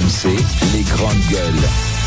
RMC, les grandes gueules.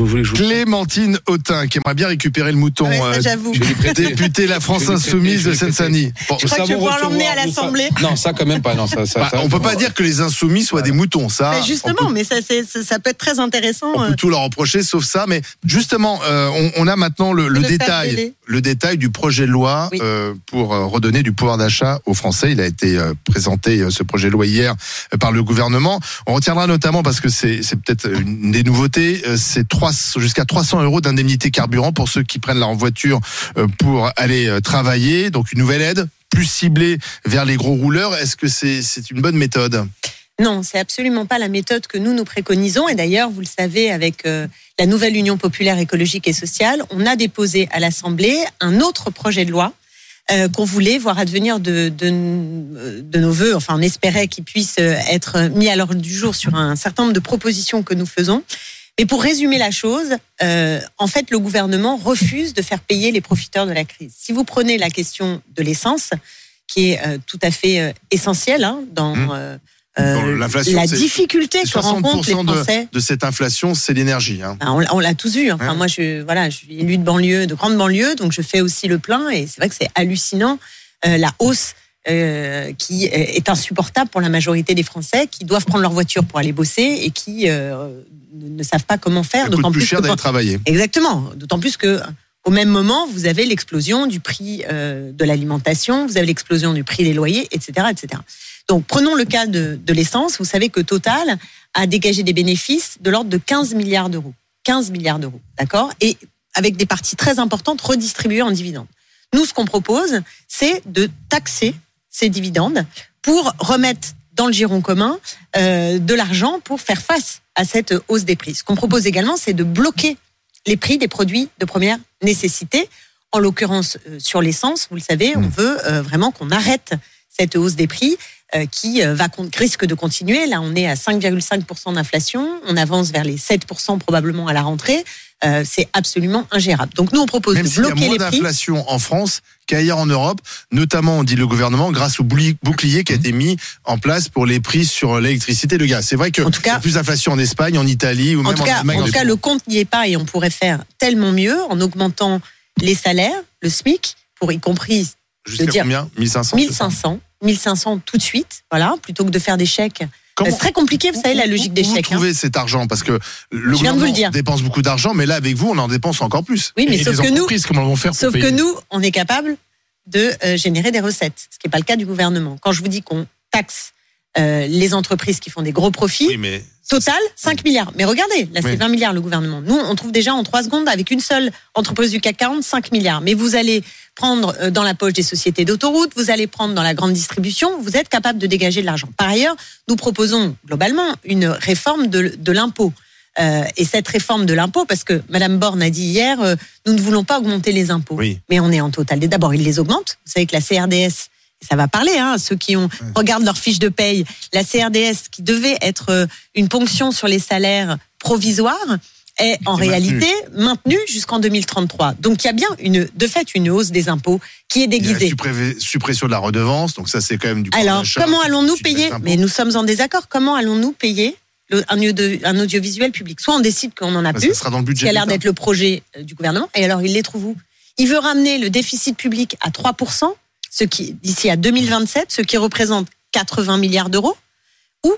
Vous voulez jouer Clémentine Autain, qui aimerait bien récupérer le mouton. Ouais, euh, j'avoue. Députée La France Insoumise de. Seine-Saint-Denis. Bon, Je crois Ça que tu vont vas pouvoir recevoir l'emmener à l'Assemblée. Non, ça quand même pas. Non, ça, ça, bah, ça- on peut pas dire que les insoumis soient des moutons, ça. Mais justement, peut- mais ça, c'est- ça, ça peut être très intéressant. On euh, peut tout leur reprocher sauf ça, mais justement, euh, on, on a maintenant le, le le faire détail, le détail du projet de loi Oui. euh, pour euh, redonner du pouvoir d'achat aux Français. Il a été euh, présenté euh, ce projet de loi hier euh, par le gouvernement. On retiendra notamment parce que c'est peut-être une des nouveautés, euh, c'est 300 jusqu'à 300 euros d'indemnité carburant pour ceux qui prennent leur voiture euh, pour aller euh, travailler. Donc une nouvelle aide plus ciblée vers les gros rouleurs. Est-ce que c'est une bonne méthode? Non, c'est absolument pas la méthode que nous nous préconisons. Et d'ailleurs, vous le savez, avec euh, la nouvelle Union populaire écologique et sociale, on a déposé à l'Assemblée un autre projet de loi qu'on voulait voir advenir de, de, de nos voeux. Enfin, on espérait qu'il puisse être mis à l'ordre du jour sur un certain nombre de propositions que nous faisons. Mais pour résumer la chose, euh, en fait, le gouvernement refuse de faire payer les profiteurs de la crise. Si vous prenez la question de l'essence, qui est euh, tout à fait euh, essentielle hein, dans, Mmh. euh, la difficulté que rencontrent les 60% de, Français. de cette inflation, c'est l'énergie. Hein. Ben, on l'a- on l'a tous vu. Enfin, Ouais. moi, je, voilà, je suis élue de banlieue, de grande banlieue, donc je fais aussi le plein. Et c'est vrai que c'est hallucinant euh, la hausse euh, qui est insupportable pour la majorité des Français qui doivent prendre leur voiture pour aller bosser et qui euh, ne savent pas comment faire. D'autant plus plus cher d'aller travailler. Exactement. D'autant plus que au même moment, vous avez l'explosion du prix euh, de l'alimentation, vous avez l'explosion du prix des loyers, etc., etc. Donc, prenons le cas de, de l'essence. Vous savez que Total a dégagé des bénéfices de l'ordre de 15 milliards d'euros. 15 milliards d'euros, d'accord? Et avec des parties très importantes redistribuées en dividendes. Nous, ce qu'on propose, c'est de taxer ces dividendes pour remettre dans le giron commun euh, de l'argent pour faire face à cette hausse des prix. Ce qu'on propose également, c'est de bloquer les prix des produits de première nécessité. En l'occurrence, euh, sur l'essence, vous le savez, on Mm. veut euh, vraiment qu'on arrête cette hausse des prix qui va risque de continuer. Là, on est à 5,5% d'inflation. On avance vers les 7% probablement à la rentrée. Euh, c'est absolument ingérable. Donc nous, on propose Même de s'il y a bloquer moins d'inflation en France qu'ailleurs en Europe, notamment, on dit le gouvernement, grâce au bouclier qui a été mis en place pour les prix sur l'électricité et le gaz. C'est vrai que En tout cas- y a plus d'inflation en Espagne, en Italie ou En même tout en cas, Allemagne. en tout cas, le compte n'y est pas et on pourrait faire tellement mieux en augmentant les salaires, le SMIC, pour y compris Jusqu'à combien? 1500 c'est ça? 1500, 1500 tout de suite, voilà, plutôt que de faire des chèques. C'est très compliqué, vous savez, la logique des où chèques. Vous hein. trouvez cet argent parce que le gouvernement le dire. dépense beaucoup d'argent, mais là avec vous, on en dépense encore plus. Oui, mais Et sauf que nous, vont faire sauf que nous, on est capable de euh, générer des recettes, ce qui n'est pas le cas du gouvernement. Quand je vous dis qu'on taxe euh, les entreprises qui font des gros profits, Oui, mais Total, 5 milliards. Mais regardez, là, c'est Oui. 20 milliards le gouvernement. Nous, on trouve déjà en 3 secondes, avec une seule entreprise du CAC 40, 5 milliards. Mais vous allez prendre euh, dans la poche des sociétés d'autoroutes, vous allez prendre dans la grande distribution, vous êtes capable de dégager de l'argent. Par ailleurs, nous proposons globalement une réforme de, de l'impôt. Euh, et cette réforme de l'impôt, parce que Madame Borne a dit hier, euh, nous ne voulons pas augmenter les impôts. oui. Mais on est en total. D'abord, ils les augmentent. Vous savez que la CRDS, ça va parler, hein, ceux qui ont regardent leur fiche de paye, la CRDS qui devait être euh, une ponction sur les salaires provisoire est en est réalité maintenue jusqu'en 2033. Donc il y a bien une, de fait une hausse des impôts qui est Il y a la déguisée. suppré- suppression de la redevance, donc ça c'est quand même du Alors comment allons-nous payer. Mais nous sommes en désaccord. Comment allons-nous payer un, audio- un audiovisuel public? Soit on décide qu'on en a Bah, plus, Ça sera dans le budget. qui a l'air d'être le projet euh, du gouvernement. Et alors, il les trouve où? Il veut ramener le déficit public à 3%, ce qui, d'ici à 2027, ce qui représente 80 milliards d'euros. Où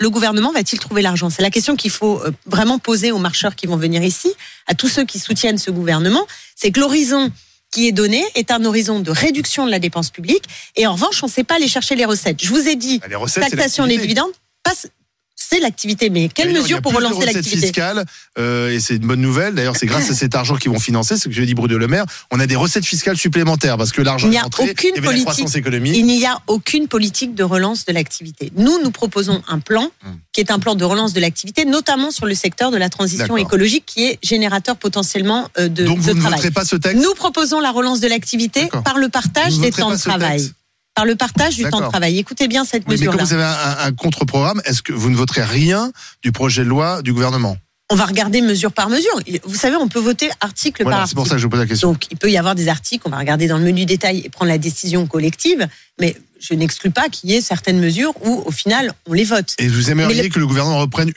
le gouvernement va-t-il trouver l'argent? C'est la question qu'il faut euh, vraiment poser aux marcheurs qui vont venir ici, à tous ceux qui soutiennent ce gouvernement. C'est que l'horizon qui est donné est un horizon de réduction de la dépense publique. Et en revanche, on ne sait pas aller chercher les recettes. Je vous ai dit, Bah, Les recettes, taxation des dividendes, passe- c'est l'activité. Mais quelles mesures pour relancer recettes l'activité fiscales, euh, et c'est une bonne nouvelle. D'ailleurs, c'est grâce à cet argent qu'ils vont financer, ce que je dit Bruno Le Maire, on a des recettes fiscales supplémentaires parce que l'argent Il n'y est a rentré, aucune il y avait politique. la croissance économique. Il n'y a aucune politique de relance de l'activité. Nous, nous proposons un plan Hum. qui est un plan de relance de l'activité, notamment sur le secteur de la transition écologique, qui est générateur potentiellement euh, de, Donc de vous ne travail. voterez pas ce texte Nous proposons la relance de l'activité par le partage des temps de travail. texte Par le partage du temps de travail. Écoutez bien cette Oui, mais mesure-là. comme vous avez un, un contre-programme, est-ce que vous ne voterez rien du projet de loi du gouvernement? On va regarder mesure par mesure. Vous savez, on peut voter article par Voilà, c'est article. pour ça que je vous pose la question. Donc, il peut y avoir des articles, on va regarder dans le menu détail et prendre la décision collective. Mais je n'exclus pas qu'il y ait certaines mesures où, au final, on les vote. Et vous aimeriez Mais le- que le gouvernement reprenne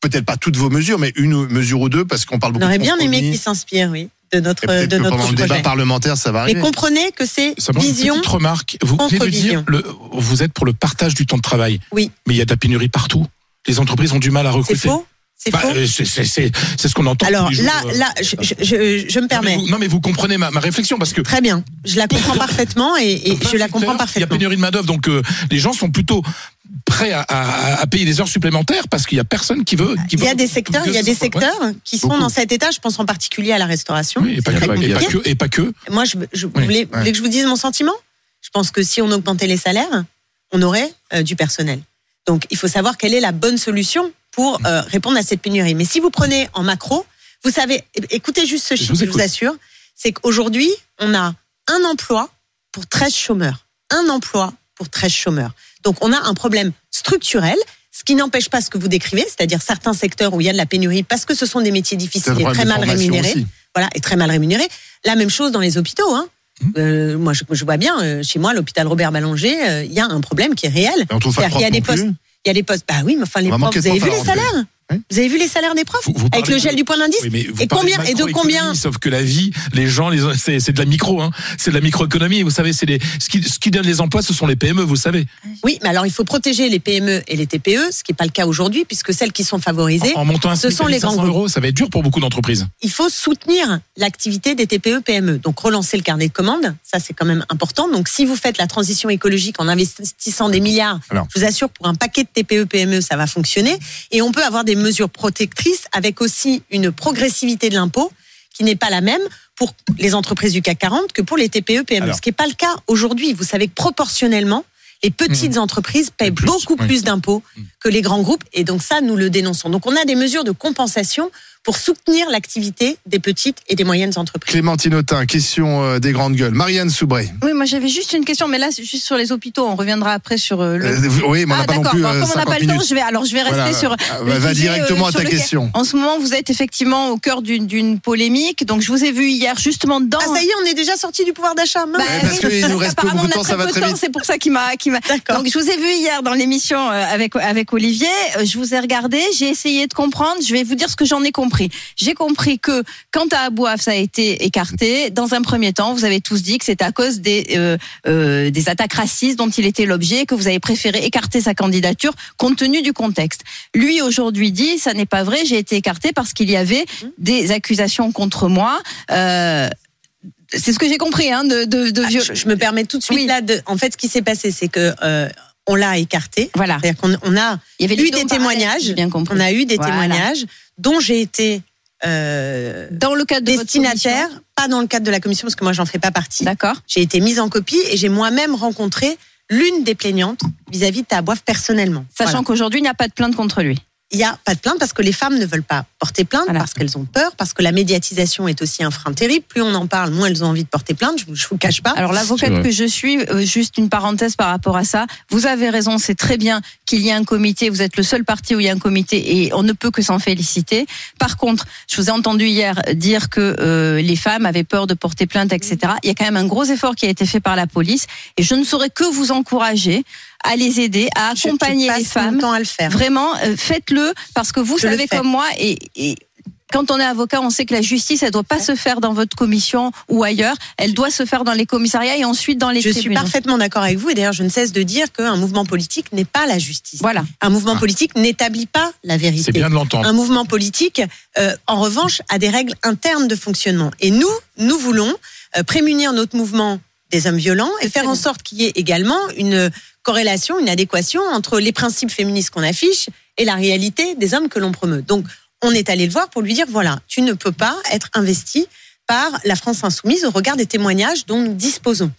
peut-être pas toutes vos mesures, mais une mesure ou deux, parce qu'on parle On beaucoup aurait de bien aimé compromis. qu'ils s'inspirent, oui, de notre, de que notre pendant le projet. débat parlementaire, ça va Mais comprenez que c'est Simplement une vision. petite remarque. Vous venez contre de dire, vision. le, vous êtes pour le partage du temps de travail. Oui. Mais il y a de la pénurie partout. Les entreprises ont du mal à C'est recruter. faux C'est Bah, faux euh, c'est c'est- c'est- c'est ce qu'on entend. Alors tous les jours, là, euh. là, je, je, je, je me Non, mais permets. vous, non, mais vous comprenez ma, ma réflexion parce que Très bien, je la comprends parfaitement et, et je la comprends Il y a parfaitement. pénurie de main d'œuvre, donc euh, les gens sont plutôt prêts à, à- à payer des heures supplémentaires parce qu'il y a personne qui veut. Qui Il y a des secteurs, il y a des secteurs qui sont Beaucoup. dans cet état. Je pense en particulier à la restauration. Oui, et pas, que, et pas que. Et pas que. Moi, je, je Oui, voulais, ouais. que je vous dise mon sentiment Je pense que si on augmentait les salaires, on aurait euh, du personnel. Donc, il faut savoir quelle est la bonne solution pour euh, répondre à cette pénurie. Mais si vous prenez en macro, vous savez, é- écoutez juste ce Je chiffre, vous je vous assure, c'est qu'aujourd'hui, on a un emploi pour 13 chômeurs. Un emploi pour 13 chômeurs. Donc, on a un problème structurel. Ce qui n'empêche pas ce que vous décrivez, c'est-à-dire certains secteurs où il y a de la pénurie parce que ce sont des métiers difficiles le et très mal rémunérés aussi. voilà, et très mal rémunérés. La même chose dans les hôpitaux. Hein. Mmh. Euh, moi, je, je vois bien, euh, chez moi, l'hôpital Robert Ballanger, euh, il y a un problème qui y a des postes. Il y a des postes. Bah oui, mais enfin, les profs, vous avez vu les salaires Oui. Vous avez vu les salaires des profs Vous- vous Avec le gel de- du point d'indice Oui, Et combien- et de combien Sauf que la vie, les gens, les, c'est, de la micro, hein. C'est de la microéconomie. Vous savez, c'est les, ce qui, ce qui donne les emplois, ce sont les PME, vous savez. Oui, mais alors il faut protéger les PME et les TPE, ce qui n'est pas le cas aujourd'hui, puisque celles qui sont favorisées, En, en montant un ce sont les 1500 grands euros, ça va être dur pour beaucoup d'entreprises. il faut soutenir l'activité des TPE PME. Donc relancer le carnet de commandes, ça c'est quand même important. Donc si vous faites la transition écologique en investissant des milliards, Alors. je vous assure pour un paquet de TPE PME ça va fonctionner et on peut avoir des mesures protectrices avec aussi une progressivité de l'impôt qui n'est pas la même pour les entreprises du CAC 40 que pour les TPE PME, Alors. ce qui n'est pas le cas aujourd'hui. Vous savez que proportionnellement les petites entreprises paient plus, beaucoup oui. plus d'impôts Mm. que les grands groupes et donc ça nous le dénonçons. Donc on a des mesures de compensation pour soutenir l'activité des petites et des moyennes entreprises. Clémentine Autain, question euh, des grandes gueules. Marianne Soubré. Oui, moi j'avais juste une question, mais là c'est juste sur les hôpitaux. On reviendra après sur euh, le. Euh, oui, mais on n'a ah pas non plus comme on n'a 50 pas le temps, je vais alors je vais rester Voilà. sur. Ah, le va, directement euh, à ta lequel- question. En ce moment, vous êtes effectivement au cœur d'une- d'une polémique. Donc je vous ai vu hier justement dans. Ah ça y est, on est déjà sorti du pouvoir d'achat. Bah, Ouais, parce oui, qu'il nous reste peu de on temps, a ça très va peu très de temps, vite. C'est pour ça qu'il m'a. D'accord. Donc je vous ai vu hier dans l'émission avec avec Olivier. Je vous ai regardé, j'ai essayé de comprendre. Je vais vous dire ce que j'en ai compris. J'ai compris que quand à Abouaf ça a été écarté, dans un premier temps, vous avez tous dit que c'était à cause des euh, euh, des attaques racistes dont il était l'objet, que vous avez préféré écarter sa candidature compte tenu du contexte. Lui aujourd'hui dit ça n'est pas vrai, j'ai été écarté parce qu'il y avait des accusations contre moi. Euh, c'est ce que j'ai compris, hein, de, de, de Ah, je, je me permets tout de suite Oui. là. De, en fait, ce qui s'est passé, c'est que euh, on l'a écarté. Voilà. C'est-à-dire qu'on on a Il y avait eu des témoignages. j'ai bien compris. On a eu des Voilà. témoignages dont j'ai été euh, Dans le cadre de destinataire, pas dans le cadre de la commission parce que moi j'en fais pas partie. D'accord. J'ai été mise en copie et j'ai moi-même rencontré l'une des plaignantes vis-à-vis de Taboif personnellement. Sachant Voilà. qu'aujourd'hui, il n'y a pas de plainte contre lui. Il n'y a pas de plainte parce que les femmes ne veulent pas porter plainte, Voilà. parce qu'elles ont peur, parce que la médiatisation est aussi un frein terrible. Plus on en parle, moins elles ont envie de porter plainte. Je ne vous cache pas. Alors l'avocate que je suis, euh, juste une parenthèse par rapport à ça. Vous avez raison, c'est très bien qu'il y ait un comité. Vous êtes le seul parti où il y a un comité et on ne peut que s'en féliciter. Par contre, je vous ai entendu hier dire que euh, les femmes avaient peur de porter plainte, etc. Il y a quand même un gros effort qui a été fait par la police et je ne saurais que vous encourager à les aider, à Je- je accompagner passe les femmes. temps à le faire. Vraiment, euh, faites-le parce que vous Je savez comme moi et, et quand on est avocat, on sait que la justice, elle doit pas se faire dans votre commission ou ailleurs. Elle doit se faire dans les commissariats et ensuite dans les Je suis tribunaux. parfaitement d'accord avec vous et d'ailleurs je ne cesse de dire qu'un mouvement politique n'est pas la justice. Voilà. Un mouvement politique n'établit pas la C'est vérité. bien de l'entendre. Un mouvement politique, euh, en revanche, a des règles internes de fonctionnement. Et nous, nous voulons euh, prémunir notre mouvement des hommes violents et faire en sorte qu'il y ait également une corrélation, une adéquation entre les principes féministes qu'on affiche et la réalité des hommes que l'on promeut. Donc, on est allé le voir pour lui dire voilà, tu ne peux pas être investi par la France insoumise au regard des témoignages dont nous disposons.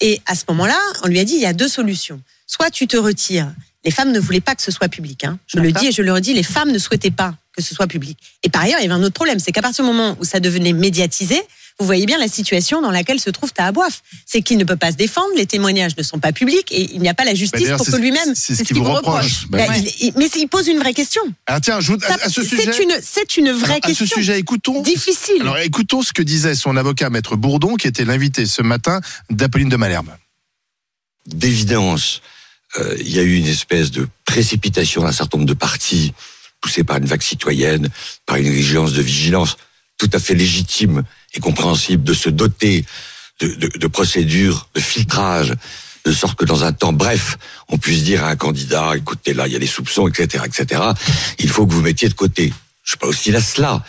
Et à ce moment-là, on lui a dit il y a deux solutions. Soit tu te retires. Les femmes ne voulaient pas que ce soit public. Hein. Je le dis et je le redis, les femmes ne souhaitaient pas que ce soit public. Et par ailleurs, il y avait un autre problème, c'est qu'à partir du moment où ça devenait médiatisé, vous voyez bien la situation dans laquelle se trouve Tahabouaf. C'est qu'il ne peut pas se défendre, les témoignages ne sont pas publics et il n'y a pas la Bah, justice pour que lui-même. C'est ce c'est qu'il ce vous qu'il vous reproche. Bah, Bah, il- mais il pose une vraie question. Ah, tiens, je vous- Ça- à, à ce sujet. C'est une, c'est une vraie alors, à ce question. sujet, écoutons. Difficile. Alors écoutons ce que disait son avocat maître Bourdon, qui était l'invité ce matin d'Apolline de Malherbe. d'évidence, euh, il y a eu une espèce de précipitation d'un certain nombre de partis, poussés par une vague citoyenne, par une exigence de vigilance tout à fait légitime et compréhensible de se doter de, de, de procédures de filtrage, de sorte que dans un temps bref, on puisse dire à un candidat, écoutez, là, il y a des soupçons, etc., etc., il faut que vous mettiez de côté. Je suis pas aussi là cela.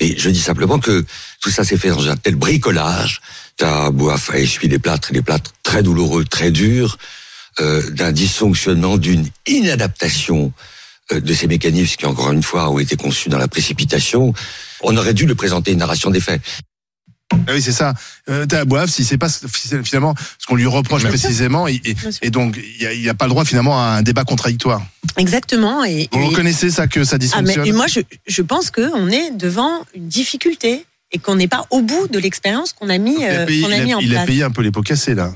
Mais je dis simplement que tout ça s'est fait dans un tel bricolage. T'as Bouaf a essuyé des plâtres, des plâtres très douloureux, très durs, euh, d'un dysfonctionnement, d'une inadaptation euh, de ces mécanismes qui, encore une fois, ont été conçus dans la précipitation. On aurait dû le présenter une narration des faits. Ah oui, c'est ça. Euh, Boave, si c'est pas finalement ce qu'on lui reproche précisément, et, donc il n'y a, pas le droit finalement à un débat contradictoire. Exactement. Et, Vous et- reconnaissez ça que ça Ah, mais, dysfonctionne et moi, je, je pense qu'on est devant une difficulté et qu'on n'est pas au bout de l'expérience qu'on a mis, il, euh, a payé, qu'on a il a- mis en il a place. payé un peu les pots cassés là.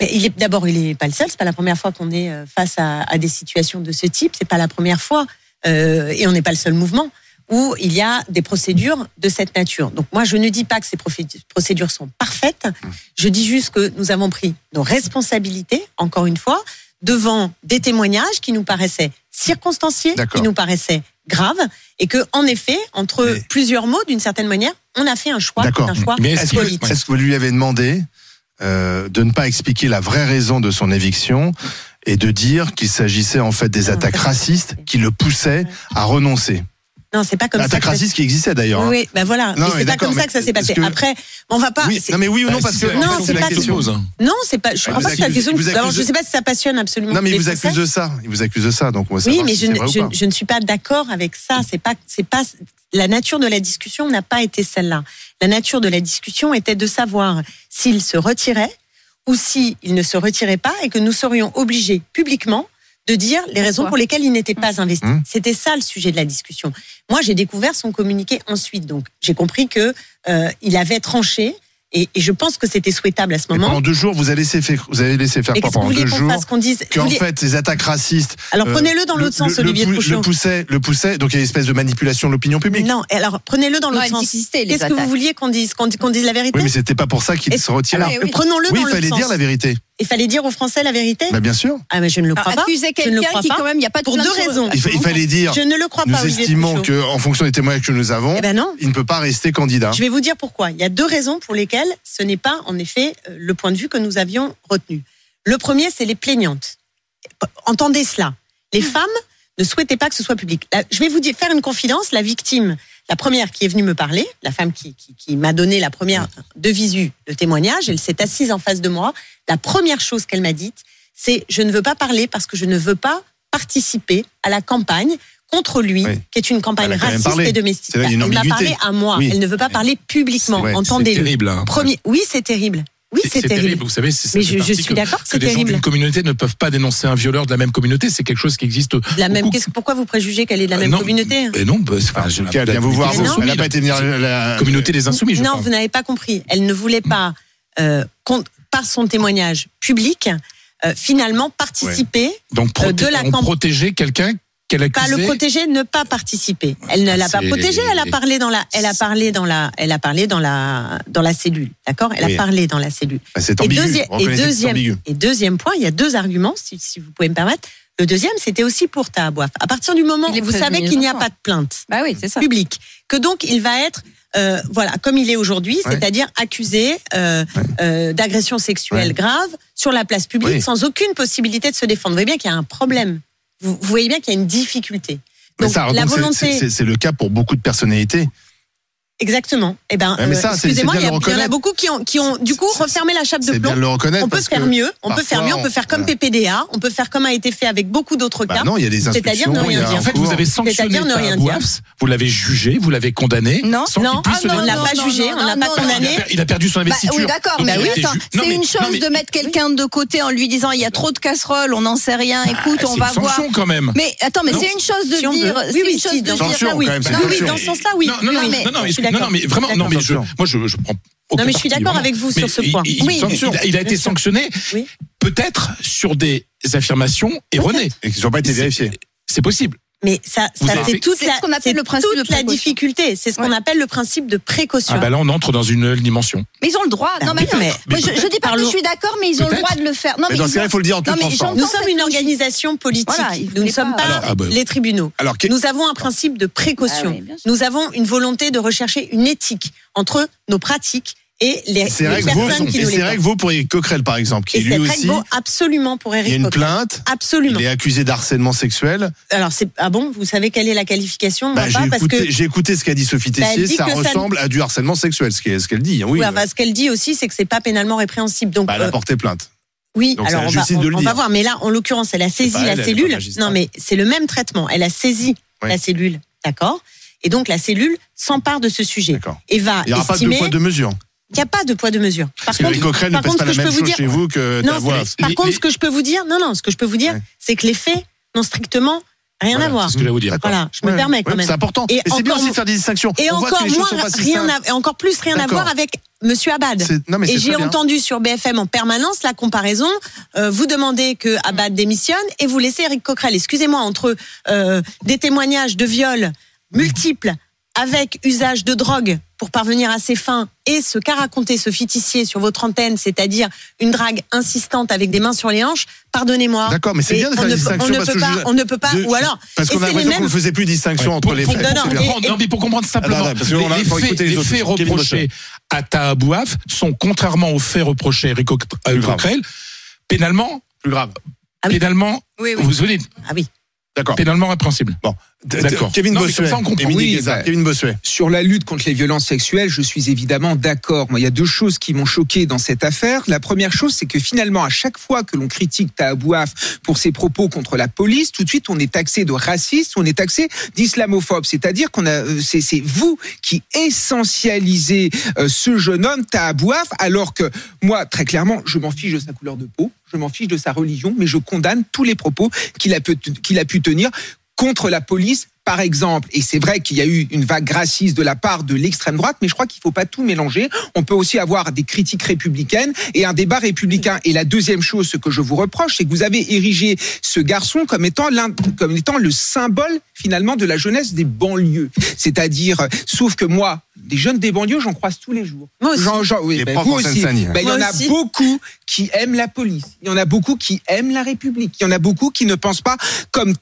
Mais il est d'abord, il est pas le seul. C'est pas la première fois qu'on est euh, face à, à des situations de ce type. C'est pas la première fois, euh, et on n'est pas le seul mouvement où il y a des procédures de cette nature. Donc moi, je ne dis pas que ces procédures sont parfaites. Mmh. Je dis juste que nous avons pris nos responsabilités, encore une fois, devant des témoignages qui nous paraissaient circonstanciés, qui nous paraissaient graves, et que en effet, entre Mais- plusieurs mots, d'une certaine manière, on a fait un choix, un choix Mais Est-ce que, est-ce que vous lui avez demandé euh, de ne pas expliquer la vraie raison de son éviction et de dire qu'il s'agissait en fait des attaques racistes qui le poussaient à renoncer? Non, c'est pas comme ça. Attaques que ça- racistes qui existaient d'ailleurs. hein. Oui, ben voilà. Non, mais mais c'est pas comme ça que ça s'est passé. que- Après, on va pas. Oui, non mais oui ou non Bah, parce que non, c'est pas. Non, c'est pas. Je Ah, crois pas que la question. Alors, je sais pas si ça passionne absolument. Non mais il vous accuse de ça. Il vous accuse de ça donc Oui, mais je ne suis pas d'accord avec ça. C'est pas, c'est pas la nature de la discussion n'a pas été celle-là. La nature de la discussion était de savoir s'il se retirait ou s'il ne se retirait pas et que nous serions obligés publiquement de dire les raisons Pourquoi pour lesquelles il n'était pas investi. Hum. C'était ça le sujet de la discussion. Moi, j'ai découvert son communiqué ensuite, donc j'ai compris que euh, il avait tranché et, et je pense que c'était souhaitable à ce Et moment. pendant deux jours vous avez laissé faire vous avez laissé faire quoi qu'est-ce que vous pendant vouliez deux qu'on jours qu'on dise qu'en fait ces attaques racistes Alors euh, prenez-le dans le- l'autre sens, le- Olivier le, de le poussait le poussait donc il y a une espèce de manipulation de l'opinion publique. Non, et alors prenez-le dans l'autre sens. Qu'est-ce que vous vouliez qu'on dise qu'on dise la vérité Oui mais c'était pas pour ça qu'il se retirait. Alors, Ah, oui. prenons-le Oui, dans il l'autre fallait sens. dire la vérité. Il fallait dire aux Français la vérité Bah, bien sûr. Ah mais je ne le crois Alors, pas. accuser Je ne le quelqu'un crois qui, pas. quand même, il n'y a pas de Pour deux raisons. Il, fa- il fallait dire Je ne le crois nous pas. Olivier estimons Pouchon. que en fonction des témoignages que nous avons, Eh ben non. il ne peut pas rester candidat. Je vais vous dire pourquoi. Il y a deux raisons pour lesquelles ce n'est pas, en effet, euh, le point de vue que nous avions retenu. Le premier, c'est les plaignantes. Entendez cela. Les femmes ne souhaitaient pas que ce soit public. Là, je vais vous dire, faire une confidence. La victime, la première qui est venue me parler, la femme qui, qui, qui m'a donné la première de visu le témoignage, elle s'est assise en face de moi. La première chose qu'elle m'a dite, c'est je ne veux pas parler parce que je ne veux pas participer à la campagne contre lui, Oui. qui est une campagne raciste et domestique. Elle m'a parlé à moi. Oui. Elle ne veut pas parler publiquement. Entendez-le. terrible. hein. Premier, oui, c'est terrible. Oui, c'est terrible. Vous savez, c'est je, je suis d'accord que des gens terrible. d'une communauté ne peuvent pas dénoncer un violeur de la même communauté. C'est quelque chose qui existe. La même, pourquoi vous préjugez qu'elle est de la Euh, même non, communauté Et non, bah, c'est pas. En tout cas, elle vient vous voir. Elle n'a pas été venir la, Communauté des insoumis, je Non, vous n'avez pas compris. Elle ne voulait pas, euh, par son témoignage public, euh, finalement participer, Donc, euh, de la on camp- protégeait quelqu'un qu'elle pas le protéger, ne pas participer. Elle ne l'a pas protégé. Elle a parlé dans la, elle a parlé dans la, elle a parlé dans la, dans la cellule. D'accord? Elle Oui. a parlé dans la cellule. Bah, C'est Et, ambigu. deuxi- et deuxième, ambigu. et deuxième point, il y a deux arguments, si, si vous pouvez me permettre. Le deuxième, c'était aussi pour Tahabouaf. À partir du moment où vous savez qu'il n'y a pas de plainte Bah oui, c'est ça. publique, que donc il va être, euh, voilà, comme il est aujourd'hui, Ouais. c'est-à-dire accusé euh, euh, d'agression sexuelle Ouais. grave sur la place publique Oui. sans aucune possibilité de se défendre. Vous voyez bien qu'il y a un problème. Vous, vous voyez bien qu'il y a une difficulté. Mais Donc ça, la volonté, c'est le cas pour beaucoup de personnalités. Exactement. Eh ben, mais euh, ça, excusez-moi, il y, en a beaucoup qui ont, qui ont du coup refermé la chape de plomb. bien de le reconnaître. On peut faire mieux, on peut faire mieux, on peut faire comme. PPDA, on peut faire comme a été fait avec beaucoup d'autres Bah cas. non, il y a des C'est-à-dire ne rien dire. En fait, cours. vous avez sanctionné C'est-à-dire ne rien dire. Vous l'avez jugé, vous l'avez condamné. Non, sans non, ah non, on défendre. l'a pas non, jugé, non, on l'a non, pas non, Il a condamné. Il a perdu son Bah, investiture. oui, d'accord, mais oui, c'est une non, chose de mettre quelqu'un de côté en lui disant il y a trop de casseroles, on n'en sait rien, écoute, Ah, on c'est va une voir. sanction quand même. Mais attends, mais Non. c'est une chose de dire, c'est une chose de dans dire, sens-là, oui. Oui, dans ce sens-là, oui. Non, non, non, non, non, mais- vraiment, non, mais je, moi, je, je prends. Non, mais je suis d'accord avec vous sur ce point. il- Oui. il- il a- il a été sanctionné, Oui. peut-être sur des affirmations erronées. Et qui n'ont pas été vérifiés. C'est possible. Mais ça, ça fait- toute la, ce qu'on appelle le principe toute de la difficulté. C'est ce qu'on Ouais. appelle le principe de précaution. Ah bah là, on entre dans une nouvelle dimension. Mais ils ont le droit. Ah non, mais, mais- je, je dis pas que je suis d'accord, mais ils ont le droit de le faire. Non, Mais dans ce cas-là, ont- il faut le dire en toute transparence. Nous sommes une organisation politique. Voilà, nous ne sommes pas- pas Alors, ah bah- les tribunaux. Alors, Nous avons un principe de précaution. Ah oui, nous avons une volonté de rechercher une éthique entre nos pratiques et les, c'est les personnes qui et nous c'est les vrai que vous pour Eric Coquerel par exemple, qui Et lui aussi, vaut absolument pour il y a Eric une Coquerel. plainte, Absolument. il est accusé d'harcèlement sexuel. Alors, c'est ah bon, vous savez quelle est la qualification? Bah, j'ai écouté, que écouté ce qu'a dit Sophie Bah, Tessier, dit ça que ça ressemble à du harcèlement sexuel, ce qu'elle qu'elle dit. hein, Oui, euh, enfin, ce qu'elle dit aussi, c'est que c'est pas pénalement répréhensible. Donc, bah, elle a euh, porté plainte. oui, donc c'est alors on va, on- on va voir. Mais là, en l'occurrence, elle a saisi elle, la cellule. Non, mais c'est le même traitement. Elle a saisi Oui. la cellule, d'accord? Et donc, la cellule s'empare de ce sujet et va Il n'y aura pas de estimer. poids de mesure. Il n'y a pas de poids de mesure. Par Parce que Eric Coquerel ne par contre, pas ce que je peux vous chez dire- vous que non, ta voix. c'est- par contre, ce que je peux vous dire, non, non, ce que je peux vous dire, Ouais. c'est que les faits n'ont strictement rien Voilà, à voir. C'est ce que je vais vous dire. Voilà, je me permets quand ouais, même. C'est important. Et Et, c'est bien aussi de faire des distinctions. Et On voit encore que les choses moins, rien à- et encore plus rien à voir avec Monsieur Abad. Non, mais Et j'ai entendu sur BFM en permanence la comparaison. Euh, vous demandez que Abad démissionne et vous laissez Eric Coquerel. Excusez-moi, entre euh, des témoignages de viol multiples avec usage de drogue pour parvenir à ses fins et ce qu'a raconté ce ficissier sur votre antenne, c'est-à-dire une drague insistante avec des mains sur les hanches, pardonnez-moi. D'accord, mais c'est bien de on faire ne des peut- distinctions on ne peut pas, je- on ne peut pas, ou alors, Parce qu'on a l'impression qu'on ne faisait plus distinction Ouais, entre pour- les faits. Non, mais pour comprendre simplement, les, faut faits, reprochés à Tahabouaf sont, contrairement aux faits reprochés à grave. Coquerel, pénalement, Plus grave. Ah pénalement, Oui, oui. vous vous souvenez, Ah oui. D'accord. pénalement répréhensible. Bon. D'accord. Kevin Non, Bossuet. ça, on comprend. Oui, bah- Kevin Bossuet. Sur la lutte contre les violences sexuelles, je suis évidemment d'accord. Moi, il y a deux choses qui m'ont choqué dans cette affaire. La première chose, c'est que finalement, à chaque fois que l'on critique Tahabouaf pour ses propos contre la police, tout de suite, on est taxé de raciste, on est taxé d'islamophobe. C'est-à-dire qu'on a, euh, c'est, c'est vous qui essentialisez euh, ce jeune homme Tahabouaf, alors que moi, très clairement, je m'en fiche de sa couleur de peau, je m'en fiche de sa religion, mais je condamne tous les propos qu'il a pu, qu'il a pu tenir contre la police, par exemple. Et c'est vrai qu'il y a eu une vague raciste de la part de l'extrême droite, mais je crois qu'il faut pas tout mélanger. On peut aussi avoir des critiques républicaines et un débat républicain. Et la deuxième chose, ce que je vous reproche, c'est que vous avez érigé ce garçon comme étant comme étant le symbole finalement de la jeunesse des banlieues. C'est-à-dire, euh, sauf que moi, des jeunes des banlieues, j'en croise tous les jours. Moi aussi. J'en- j'en- oui, Les ben, vous aussi. Ben, il y en a aussi. beaucoup qui aiment la police. Il y en a beaucoup qui aiment la République. Il y en a beaucoup qui ne pensent pas comme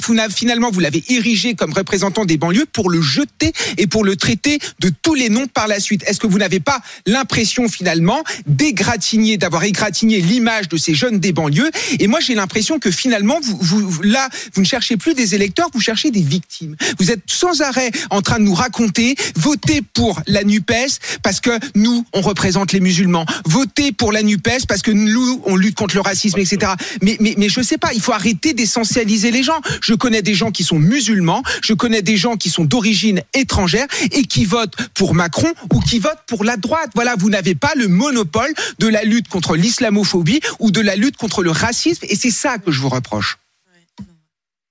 fina- finalement, vous l'avez érigé comme représentant des banlieues pour le jeter et pour le traiter de tous les noms par la suite. Est-ce que vous n'avez pas l'impression finalement d'égratigner, d'avoir égratigné l'image de ces jeunes des banlieues? Et moi, j'ai l'impression que finalement, vous, vous- là, vous ne cherchez plus des électeurs, vous cherchez des victimes. Vous êtes sans arrêt en train de nous raconter, votez pour la NUPES parce que nous, on représente les musulmans. Votez pour la NUPES parce que nous, on lutte contre le racisme, etc. Mais, mais, mais je sais pas, il faut arrêter d'essentialiser les gens. Je connais des gens qui sont musulmans, je connais des gens qui sont d'origine étrangère et qui votent pour Macron ou qui votent pour la droite. Voilà, vous n'avez pas le monopole de la lutte contre l'islamophobie ou de la lutte contre le racisme et c'est ça que je vous reproche.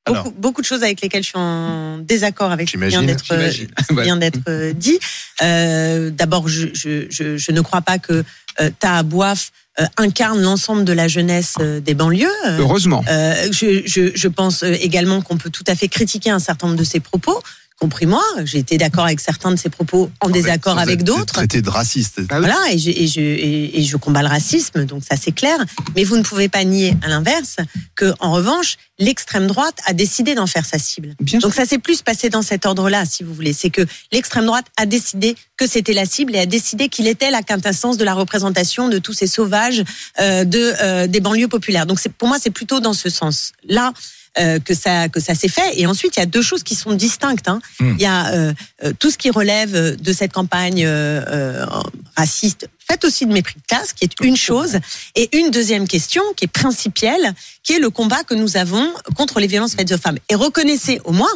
Alors. Beaucoup, beaucoup de choses avec lesquelles je suis en désaccord avec ce qui vient d'être euh, dit. Euh, D'abord, je, je, je, je ne crois pas que euh, Tahabouaf euh, incarne l'ensemble de la jeunesse euh, des banlieues. Heureusement. euh, je, pense également qu'on peut tout à fait critiquer un certain nombre de ses propos, compris moi. J'ai été d'accord avec certains de ses propos, en désaccord Sans avec d'autres. Traité de raciste. Ah. Voilà, et je, et, je, et, et je combats le racisme, donc ça c'est clair. Mais vous ne pouvez pas nier, à l'inverse, que en revanche, l'extrême droite a décidé d'en faire sa cible. Bien sûr. Donc ça s'est plus passé dans cet ordre-là, si vous voulez. C'est que l'extrême droite a décidé que c'était la cible et a décidé qu'il était la quintessence de la représentation de tous ces sauvages euh, de euh, des banlieues populaires. Donc pour moi c'est plutôt dans ce sens-là. Euh, que ça que ça s'est fait et ensuite il y a deux choses qui sont distinctes hein. Hmm. il y a euh, euh, tout ce qui relève de cette campagne euh, euh, raciste faite aussi de mépris de classe qui est une chose et une deuxième question qui est principielle qui est le combat que nous avons contre les violences faites aux femmes et reconnaissez au moins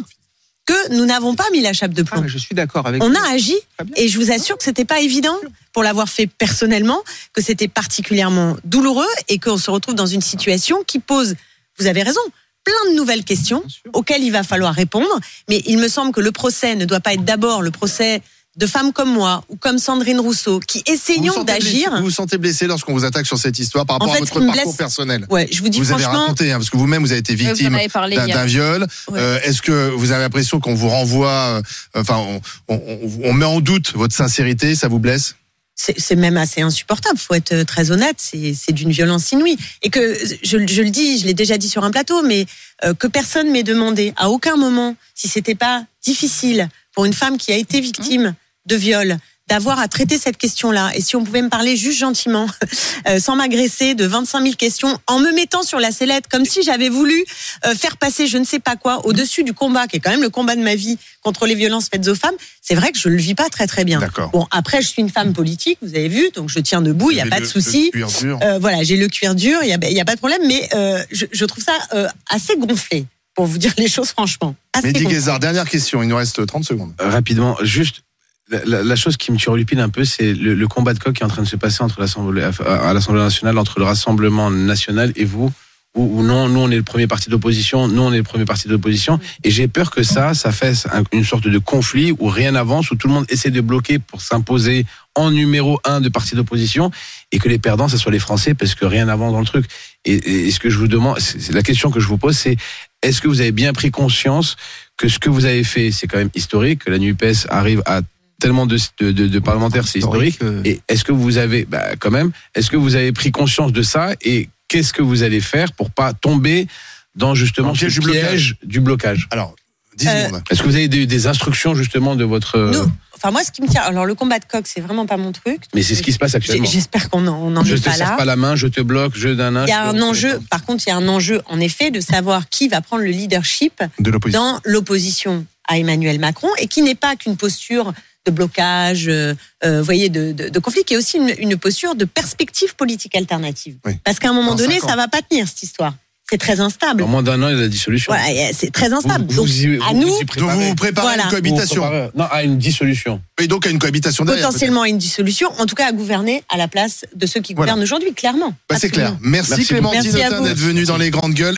que nous n'avons pas mis la chape de Ah, plomb mais je suis d'accord avec on vous. a agi et je vous assure que c'était pas évident pour l'avoir fait personnellement, que c'était particulièrement douloureux et qu'on se retrouve dans une situation qui pose, vous avez raison, plein de nouvelles questions auxquelles il va falloir répondre. Mais il me semble que le procès ne doit pas être d'abord le procès de femmes comme moi ou comme Sandrine Rousseau qui essayons d'agir. Vous vous sentez blessé lorsqu'on vous attaque sur cette histoire par rapport En à votre parcours blesse- personnel Ouais, je vous dis Vous avez franchement, raconté, hein, parce que vous-même vous avez été en victime avez d'un viol. Ouais. Euh, Est-ce que vous avez l'impression qu'on vous renvoie, euh, enfin, on, on- on- on met en doute votre sincérité, ça vous blesse? C'est même assez insupportable. Faut être euh, très honnête. C'est c'est d'une violence inouïe. Et que je, je le dis, je l'ai déjà dit sur un plateau, mais euh, que personne m'ait demandé à aucun moment si c'était pas difficile pour une femme qui a été victime de viol d'avoir à traiter cette question-là. Et si on pouvait me parler juste gentiment, euh, sans m'agresser de 25 000 questions, en me mettant sur la sellette, comme si j'avais voulu euh, faire passer je ne sais pas quoi au-dessus du combat, qui est quand même le combat de ma vie contre les violences faites aux femmes, c'est vrai que je le vis pas très très bien. D'accord. Bon, après, je suis une femme politique, vous avez vu, donc je tiens debout, il n'y a pas avez de le- souci. le cuir dur. Euh, voilà, j'ai le cuir dur, il n'y a, a pas de problème, mais euh, je, je trouve ça euh, assez gonflé, pour vous dire les choses franchement. Assez Mehdi. Guézard, dernière question, il nous reste 30 secondes. Euh, rapidement, juste la, la- chose qui me turlupine un peu, c'est le, le combat de coq qui est en train de se passer entre l'Assemblée, à l'Assemblée nationale, entre le Rassemblement national et vous. Ou, non, nous on est le premier parti d'opposition, nous on est le premier parti d'opposition, et j'ai peur que ça, ça fasse un- une sorte de conflit où rien n'avance, où tout le monde essaie de bloquer pour s'imposer en numéro un de parti d'opposition, et que les perdants, ce soit les Français, parce que rien n'avance dans le truc. Et, et ce que je vous demande, c'est la question que je vous pose, c'est est-ce que vous avez bien pris conscience que ce que vous avez fait, c'est quand même historique, que la NUPES arrive à tellement de, de, de- de parlementaires, c'est historique. euh, Et est-ce que vous avez, bah, quand même, est-ce que vous avez pris conscience de ça et qu'est-ce que vous allez faire pour pas tomber dans justement Dans le ce piège du piège du blocage? Alors, 10 Euh, secondes. Est-ce que vous avez des, des instructions justement de votre euh, Nous, enfin moi, ce qui me tient, alors le combat de coq, c'est vraiment pas mon truc. Mais c'est ce qui se passe actuellement. J'espère qu'on n'en on n'en Je est te pas serre là. pas la main, je te bloque, je d'un Il y a un enjeu, par contre, il y a un enjeu, en effet, de savoir qui va prendre le leadership De dans l'opposition à Emmanuel Macron et qui n'est pas qu'une posture de blocage, euh, euh, vous voyez, de, de, de conflit, qui est aussi une, une posture de perspective politique alternative. Oui. Parce qu'à un moment Dans donné, ça va pas tenir cette histoire. C'est très instable. En moins d'un an, il y a la dissolution. Voilà, c'est très instable. Vous- Donc, vous y- à vous- nous, vous préparez. vous vous préparez à une Vous vous cohabitation. préparez- Non, à une dissolution. Et donc à une cohabitation derrière. potentiellement à une dissolution, en tout cas à gouverner à la place de ceux qui Voilà. gouvernent aujourd'hui, clairement. Bah, c'est clair. Merci, Merci Clémentine beaucoup. Merci à Autain vous. d'être venue dans les grandes gueules.